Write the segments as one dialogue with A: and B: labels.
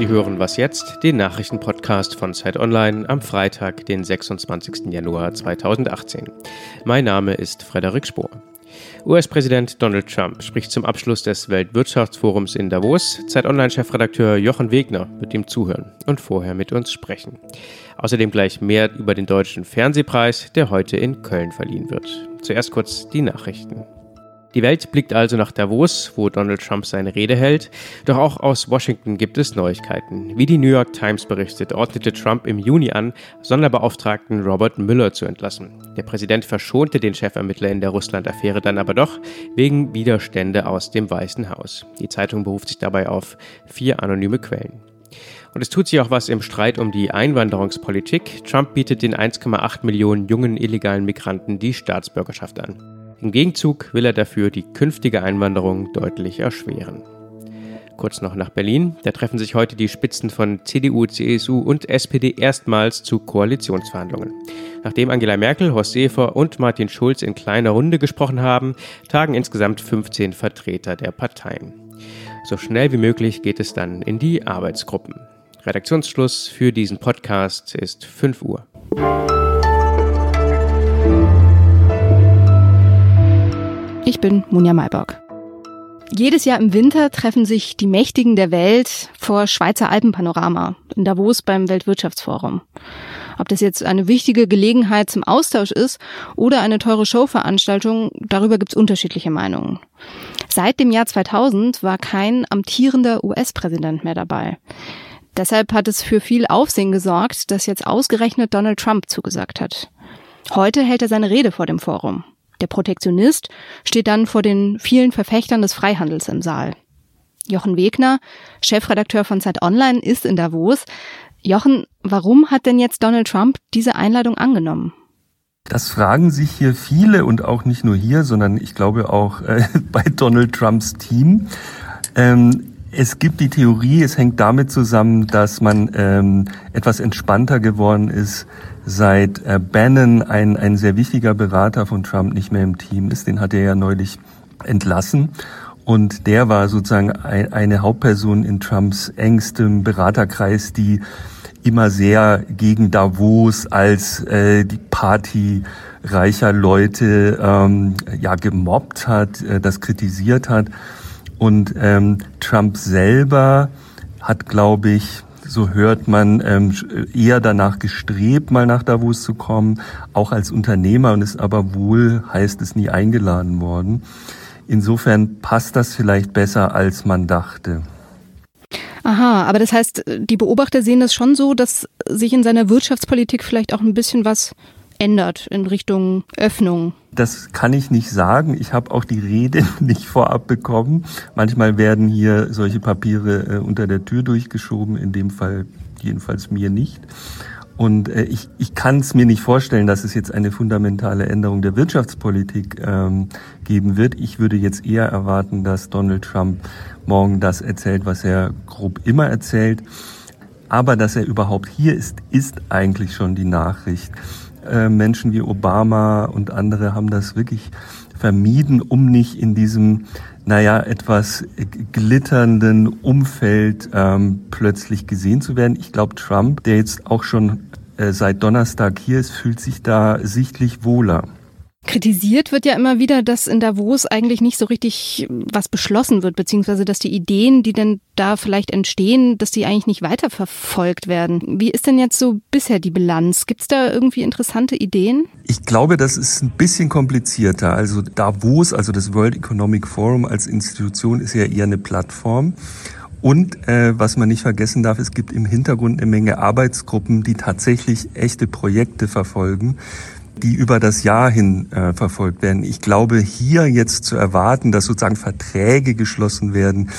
A: Sie hören Was jetzt? Den Nachrichtenpodcast von Zeit Online am Freitag, den 26. Januar 2018. Mein Name ist Frederik Spohr. US-Präsident Donald Trump spricht zum Abschluss des Weltwirtschaftsforums in Davos. Zeit Online-Chefredakteur Jochen Wegner wird ihm zuhören und vorher mit uns sprechen. Außerdem gleich mehr über den Deutschen Fernsehpreis, der heute in Köln verliehen wird. Zuerst kurz die Nachrichten. Die Welt blickt also nach Davos, wo Donald Trump seine Rede hält. Doch auch aus Washington gibt es Neuigkeiten. Wie die New York Times berichtet, ordnete Trump im Juni an, Sonderbeauftragten Robert Mueller zu entlassen. Der Präsident verschonte den Chefermittler in der Russland-Affäre dann aber doch wegen Widerstände aus dem Weißen Haus. Die Zeitung beruft sich dabei auf vier anonyme Quellen. Und es tut sich auch was im Streit um die Einwanderungspolitik. Trump bietet den 1,8 Millionen jungen illegalen Migranten die Staatsbürgerschaft an. Im Gegenzug will er dafür die künftige Einwanderung deutlich erschweren. Kurz noch nach Berlin. Da treffen sich heute die Spitzen von CDU, CSU und SPD erstmals zu Koalitionsverhandlungen. Nachdem Angela Merkel, Horst Seefer und Martin Schulz in kleiner Runde gesprochen haben, tagen insgesamt 15 Vertreter der Parteien. So schnell wie möglich geht es dann in die Arbeitsgruppen. Redaktionsschluss für diesen Podcast ist 5 Uhr.
B: Ich bin Munja Mayborg. Jedes Jahr im Winter treffen sich die Mächtigen der Welt vor Schweizer Alpenpanorama in Davos beim Weltwirtschaftsforum. Ob das jetzt eine wichtige Gelegenheit zum Austausch ist oder eine teure Showveranstaltung, darüber gibt es unterschiedliche Meinungen. Seit dem Jahr 2000 war kein amtierender US-Präsident mehr dabei. Deshalb hat es für viel Aufsehen gesorgt, dass jetzt ausgerechnet Donald Trump zugesagt hat. Heute hält er seine Rede vor dem Forum. Der Protektionist steht dann vor den vielen Verfechtern des Freihandels im Saal. Jochen Wegner, Chefredakteur von Zeit Online, ist in Davos. Jochen, warum hat denn jetzt Donald Trump diese Einladung angenommen?
C: Das fragen sich hier viele und auch nicht nur hier, sondern ich glaube auch äh, bei Donald Trumps Team. Ähm, es gibt die Theorie, es hängt damit zusammen, dass man ähm, etwas entspannter geworden ist seit äh, Bannon, ein, ein sehr wichtiger Berater von Trump, nicht mehr im Team ist. Den hat er ja neulich entlassen. Und der war sozusagen ein, eine Hauptperson in Trumps engstem Beraterkreis, die immer sehr gegen Davos als äh, die Party reicher Leute ähm, ja gemobbt hat, äh, das kritisiert hat. Und ähm, Trump selber hat, glaube ich, so hört man, ähm, eher danach gestrebt, mal nach Davos zu kommen, auch als Unternehmer und ist aber wohl, heißt es, nie eingeladen worden. Insofern passt das vielleicht besser, als man dachte.
B: Aha, aber das heißt, die Beobachter sehen das schon so, dass sich in seiner Wirtschaftspolitik vielleicht auch ein bisschen was ändert in Richtung Öffnung?
C: Das kann ich nicht sagen. Ich habe auch die Rede nicht vorab bekommen. Manchmal werden hier solche Papiere äh, unter der Tür durchgeschoben, in dem Fall jedenfalls mir nicht. Und äh, ich, ich kann es mir nicht vorstellen, dass es jetzt eine fundamentale Änderung der Wirtschaftspolitik ähm, geben wird. Ich würde jetzt eher erwarten, dass Donald Trump morgen das erzählt, was er grob immer erzählt. Aber dass er überhaupt hier ist, ist eigentlich schon die Nachricht. Äh, Menschen wie Obama und andere haben das wirklich vermieden, um nicht in diesem, naja, etwas glitternden Umfeld ähm, plötzlich gesehen zu werden. Ich glaube, Trump, der jetzt auch schon äh, seit Donnerstag hier ist, fühlt sich da sichtlich wohler.
B: Kritisiert wird ja immer wieder, dass in Davos eigentlich nicht so richtig was beschlossen wird, beziehungsweise dass die Ideen, die denn da vielleicht entstehen, dass die eigentlich nicht weiterverfolgt werden. Wie ist denn jetzt so bisher die Bilanz? Gibt es da irgendwie interessante Ideen?
C: Ich glaube, das ist ein bisschen komplizierter. Also Davos, also das World Economic Forum als Institution ist ja eher eine Plattform. Und äh, was man nicht vergessen darf, es gibt im Hintergrund eine Menge Arbeitsgruppen, die tatsächlich echte Projekte verfolgen die über das Jahr hin äh, verfolgt werden. Ich glaube, hier jetzt zu erwarten, dass sozusagen Verträge geschlossen werden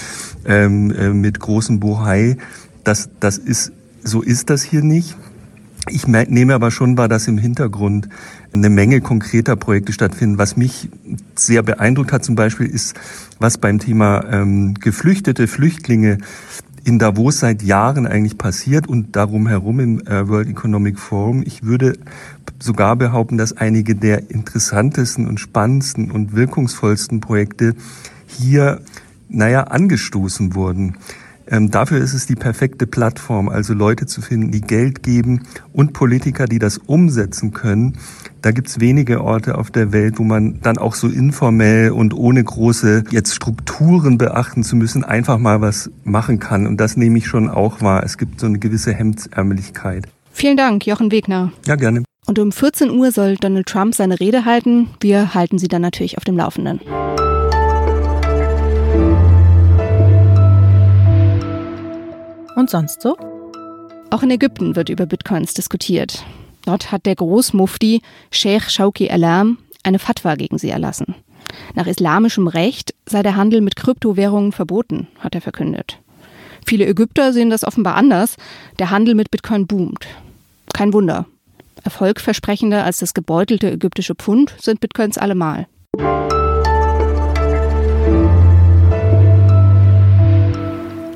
C: ähm, äh, mit großem Bohai, das, das ist, so ist das hier nicht. Ich nehme aber schon wahr, dass im Hintergrund eine Menge konkreter Projekte stattfinden. Was mich sehr beeindruckt hat zum Beispiel ist, was beim Thema ähm, Geflüchtete, Flüchtlinge in Davos seit Jahren eigentlich passiert und darum herum im äh, World Economic Forum. Ich würde sogar behaupten, dass einige der interessantesten und spannendsten und wirkungsvollsten Projekte hier, naja, angestoßen wurden. Ähm, dafür ist es die perfekte Plattform, also Leute zu finden, die Geld geben und Politiker, die das umsetzen können. Da gibt's wenige Orte auf der Welt, wo man dann auch so informell und ohne große jetzt Strukturen beachten zu müssen, einfach mal was machen kann. Und das nehme ich schon auch wahr. Es gibt so eine gewisse Hemdsärmeligkeit.
B: Vielen Dank, Jochen Wegner.
C: Ja, gerne.
B: Und um 14 Uhr soll Donald Trump seine Rede halten. Wir halten Sie dann natürlich auf dem Laufenden.
D: Sonst so?
B: Auch in Ägypten wird über Bitcoins diskutiert. Dort hat der Großmufti Sheikh Shauki Alam eine Fatwa gegen sie erlassen. Nach islamischem Recht sei der Handel mit Kryptowährungen verboten, hat er verkündet. Viele Ägypter sehen das offenbar anders. Der Handel mit Bitcoin boomt. Kein Wunder. Erfolgversprechender als das gebeutelte ägyptische Pfund sind Bitcoins allemal.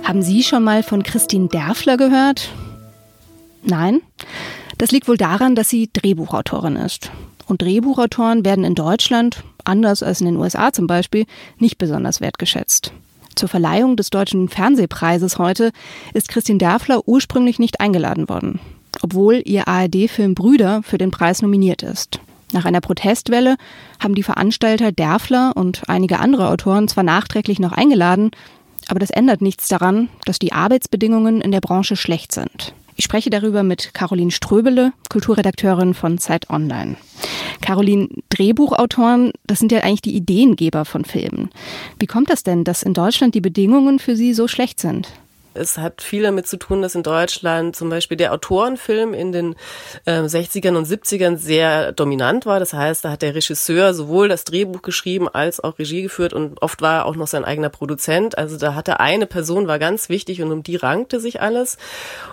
B: Haben Sie schon mal von Christine Derfler gehört? Nein? Das liegt wohl daran, dass sie Drehbuchautorin ist. Und Drehbuchautoren werden in Deutschland, anders als in den USA zum Beispiel, nicht besonders wertgeschätzt. Zur Verleihung des Deutschen Fernsehpreises heute ist Christine Derfler ursprünglich nicht eingeladen worden, obwohl ihr ARD-Film Brüder für den Preis nominiert ist. Nach einer Protestwelle haben die Veranstalter Derfler und einige andere Autoren zwar nachträglich noch eingeladen, aber das ändert nichts daran, dass die Arbeitsbedingungen in der Branche schlecht sind. Ich spreche darüber mit Caroline Ströbele, Kulturredakteurin von Zeit Online. Caroline, Drehbuchautoren, das sind ja eigentlich die Ideengeber von Filmen. Wie kommt das denn, dass in Deutschland die Bedingungen für sie so schlecht sind?
E: Es hat viel damit zu tun, dass in Deutschland zum Beispiel der Autorenfilm in den äh, 60ern und 70ern sehr dominant war. Das heißt, da hat der Regisseur sowohl das Drehbuch geschrieben als auch Regie geführt und oft war er auch noch sein eigener Produzent. Also da hatte eine Person, war ganz wichtig und um die rankte sich alles.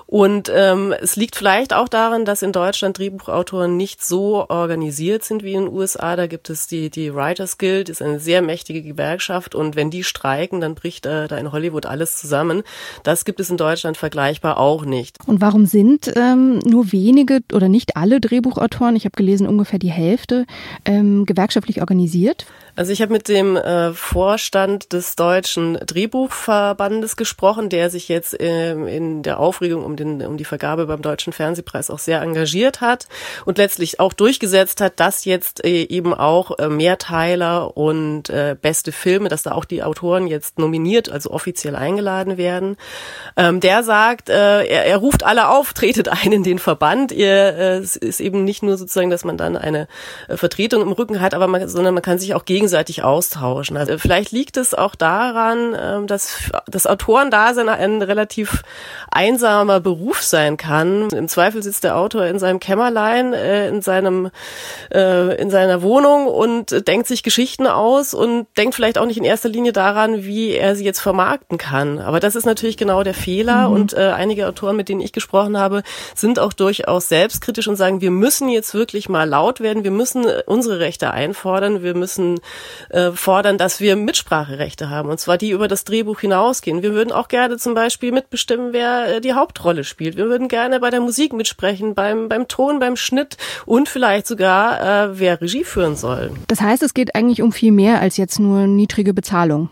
E: Und ähm, es liegt vielleicht auch daran, dass in Deutschland Drehbuchautoren nicht so organisiert sind wie in den USA. Da gibt es die, die Writers Guild, ist eine sehr mächtige Gewerkschaft und wenn die streiken, dann bricht äh, da in Hollywood alles zusammen. Da das gibt es in Deutschland vergleichbar auch nicht.
B: Und warum sind ähm, nur wenige oder nicht alle Drehbuchautoren, ich habe gelesen ungefähr die Hälfte, ähm, gewerkschaftlich organisiert?
E: Also ich habe mit dem äh, Vorstand des Deutschen Drehbuchverbandes gesprochen, der sich jetzt äh, in der Aufregung um, den, um die Vergabe beim Deutschen Fernsehpreis auch sehr engagiert hat und letztlich auch durchgesetzt hat, dass jetzt äh, eben auch äh, Mehrteiler und äh, beste Filme, dass da auch die Autoren jetzt nominiert, also offiziell eingeladen werden. Ähm, der sagt, äh, er, er ruft alle auf, tretet ein in den Verband. Ihr, äh, es ist eben nicht nur sozusagen, dass man dann eine äh, Vertretung im Rücken hat, aber man, sondern man kann sich auch gegen gegenseitig austauschen. Also vielleicht liegt es auch daran, ähm, dass das Autorendasein ein relativ einsamer Beruf sein kann. Im Zweifel sitzt der Autor in seinem Kämmerlein, äh, in seinem, äh, in seiner Wohnung und denkt sich Geschichten aus und denkt vielleicht auch nicht in erster Linie daran, wie er sie jetzt vermarkten kann. Aber das ist natürlich genau der Fehler mhm. und äh, einige Autoren, mit denen ich gesprochen habe, sind auch durchaus selbstkritisch und sagen, wir müssen jetzt wirklich mal laut werden, wir müssen unsere Rechte einfordern, wir müssen äh, fordern, dass wir Mitspracherechte haben, und zwar die über das Drehbuch hinausgehen. Wir würden auch gerne zum Beispiel mitbestimmen, wer äh, die Hauptrolle spielt. Wir würden gerne bei der Musik mitsprechen, beim, beim Ton, beim Schnitt und vielleicht sogar, äh, wer Regie führen soll.
B: Das heißt, es geht eigentlich um viel mehr als jetzt nur niedrige Bezahlung.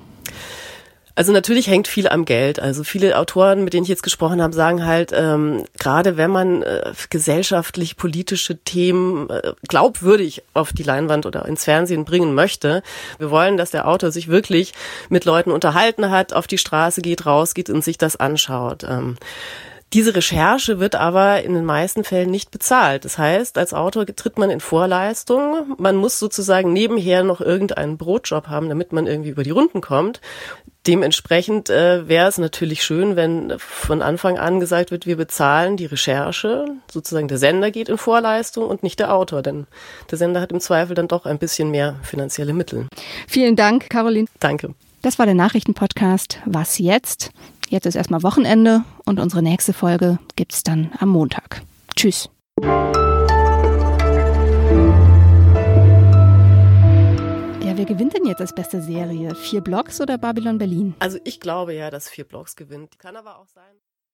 E: Also natürlich hängt viel am Geld. Also viele Autoren, mit denen ich jetzt gesprochen habe, sagen halt, ähm, gerade wenn man äh, gesellschaftlich politische Themen äh, glaubwürdig auf die Leinwand oder ins Fernsehen bringen möchte, wir wollen, dass der Autor sich wirklich mit Leuten unterhalten hat, auf die Straße geht, rausgeht und sich das anschaut. Ähm, diese Recherche wird aber in den meisten Fällen nicht bezahlt. Das heißt, als Autor tritt man in Vorleistung. Man muss sozusagen nebenher noch irgendeinen Brotjob haben, damit man irgendwie über die Runden kommt. Dementsprechend äh, wäre es natürlich schön, wenn von Anfang an gesagt wird, wir bezahlen die Recherche. Sozusagen der Sender geht in Vorleistung und nicht der Autor, denn der Sender hat im Zweifel dann doch ein bisschen mehr finanzielle Mittel.
B: Vielen Dank, Caroline.
E: Danke.
B: Das war der Nachrichtenpodcast Was jetzt? Jetzt ist erstmal Wochenende und unsere nächste Folge gibt's dann am Montag. Tschüss. Ja, wer gewinnt denn jetzt als beste Serie? Vier Blocks oder Babylon Berlin?
E: Also ich glaube ja, dass vier Blocks gewinnt. Kann aber auch sein.